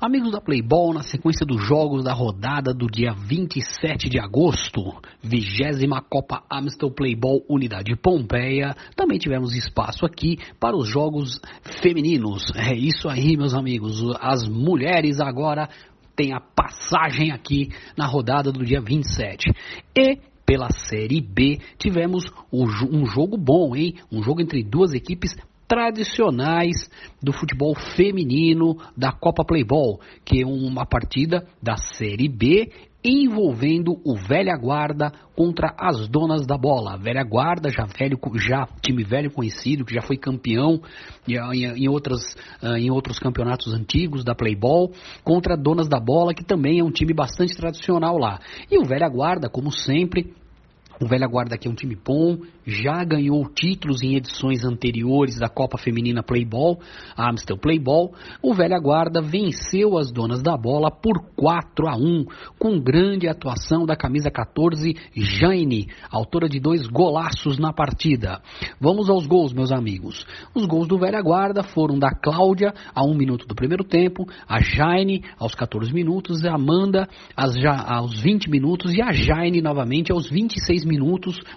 Amigos da Playboy, na sequência dos jogos da rodada do dia 27 de agosto, vigésima Copa Amstel Playboy Unidade Pompeia, também tivemos espaço aqui para os jogos femininos. É isso aí, meus amigos. As mulheres agora têm a passagem aqui na rodada do dia 27. E pela Série B, tivemos um jogo bom, hein? Um jogo entre duas equipes tradicionais do futebol feminino da Copa Playball, que é uma partida da Série B envolvendo o Velha Guarda contra as donas da bola. Velha Guarda, já velho, já time velho conhecido, que já foi campeão em, outras, ah, em outros campeonatos antigos da Playball, contra donas da bola, que também é um time bastante tradicional lá. E o Velha Guarda, como sempre, o Velha Guarda aqui é um time bom, já ganhou títulos em edições anteriores da Copa Feminina Playball, a Amstel Playball. O Velha Guarda venceu as donas da bola por 4 a 1, com grande atuação da camisa 14, Jaine, autora de dois golaços na partida. Vamos aos gols, meus amigos. Os gols do Velha Guarda foram da Cláudia, a 1 minuto do primeiro tempo, a Jaine, aos 14 minutos, a Amanda, aos 20 minutos e a Jaine novamente aos 26 minutos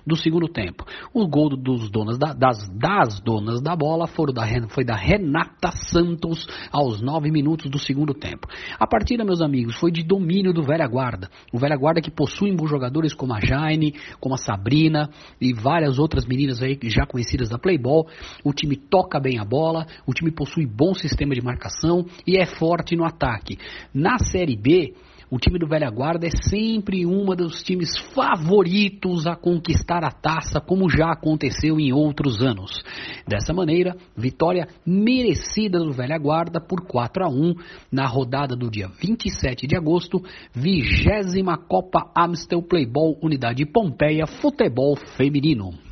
do segundo tempo. O gol dos donas da, das, das donas da bola da, foi da Renata Santos aos 9 minutos do segundo tempo. A partida, meus amigos, foi de domínio do Velha Guarda. O Velha Guarda que possui jogadores como a Jaine, como a Sabrina e várias outras meninas aí já conhecidas da Playball. O time toca bem a bola, o time possui bom sistema de marcação e é forte no ataque. Na Série B, o time do Velha Guarda é sempre um dos times favoritos a conquistar a taça, como já aconteceu em outros anos. Dessa maneira, vitória merecida do Velha Guarda por 4 a 1 na rodada do dia 27 de agosto, vigésima Copa Amstel Playball Unidade Pompeia Futebol Feminino.